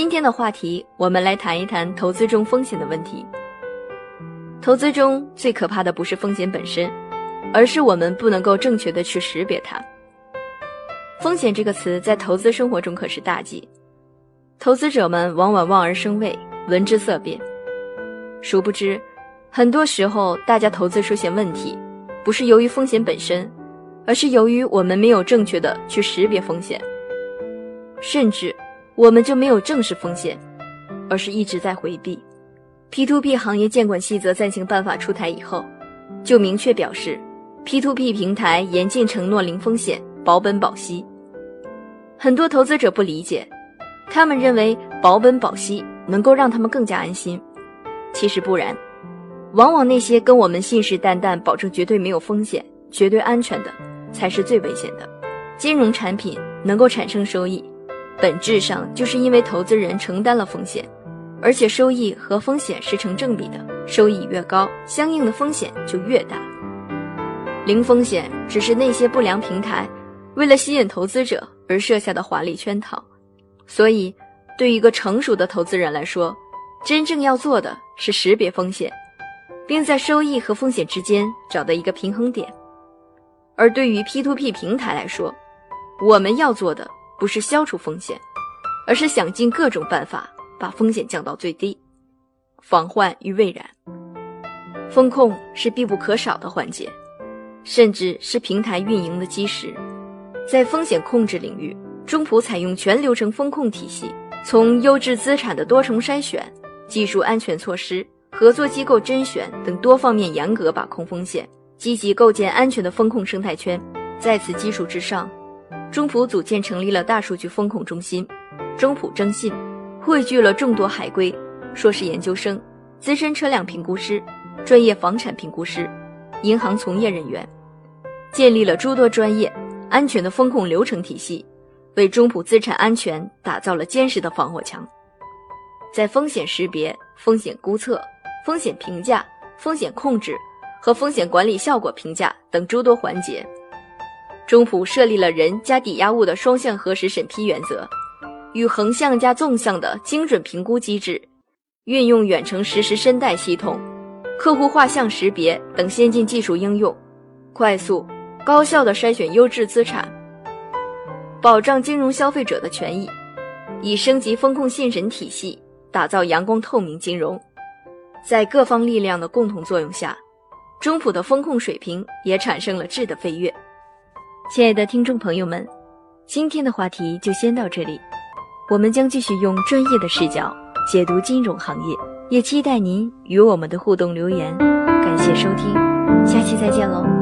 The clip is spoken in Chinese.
今天的话题，我们来谈一谈投资中风险的问题。投资中最可怕的不是风险本身，而是我们不能够正确的去识别它。风险这个词在投资生活中可是大忌，投资者们往往望而生畏，闻之色变。殊不知，很多时候大家投资出现问题，不是由于风险本身，而是由于我们没有正确的去识别风险，甚至。我们就没有正视风险，而是一直在回避。P2P 行业监管细则暂行办法出台以后，就明确表示，P2P 平台严禁承诺零风险、保本保息。很多投资者不理解，他们认为保本保息能够让他们更加安心，其实不然。往往那些跟我们信誓旦旦保证绝对没有风险、绝对安全的，才是最危险的。金融产品能够产生收益。本质上就是因为投资人承担了风险，而且收益和风险是成正比的，收益越高，相应的风险就越大。零风险只是那些不良平台为了吸引投资者而设下的华丽圈套，所以对于一个成熟的投资人来说，真正要做的是识别风险，并在收益和风险之间找到一个平衡点。而对于 P2P 平台来说，我们要做的。不是消除风险，而是想尽各种办法把风险降到最低，防患于未然。风控是必不可少的环节，甚至是平台运营的基石。在风险控制领域，中普采用全流程风控体系，从优质资产的多重筛选、技术安全措施、合作机构甄选等多方面严格把控风险，积极构建安全的风控生态圈。在此基础之上。中普组建成立了大数据风控中心，中普征信汇聚了众多海归、硕士研究生、资深车辆评估师、专业房产评估师、银行从业人员，建立了诸多专业、安全的风控流程体系，为中普资产安全打造了坚实的防火墙。在风险识别、风险估测、风险评价、风险控制和风险管理效果评价等诸多环节。中普设立了人加抵押物的双向核实审批原则，与横向加纵向的精准评估机制，运用远程实时申贷系统、客户画像识别等先进技术应用，快速、高效的筛选优质资产，保障金融消费者的权益，以升级风控信审体系，打造阳光透明金融。在各方力量的共同作用下，中普的风控水平也产生了质的飞跃。亲爱的听众朋友们，今天的话题就先到这里，我们将继续用专业的视角解读金融行业，也期待您与我们的互动留言。感谢收听，下期再见喽。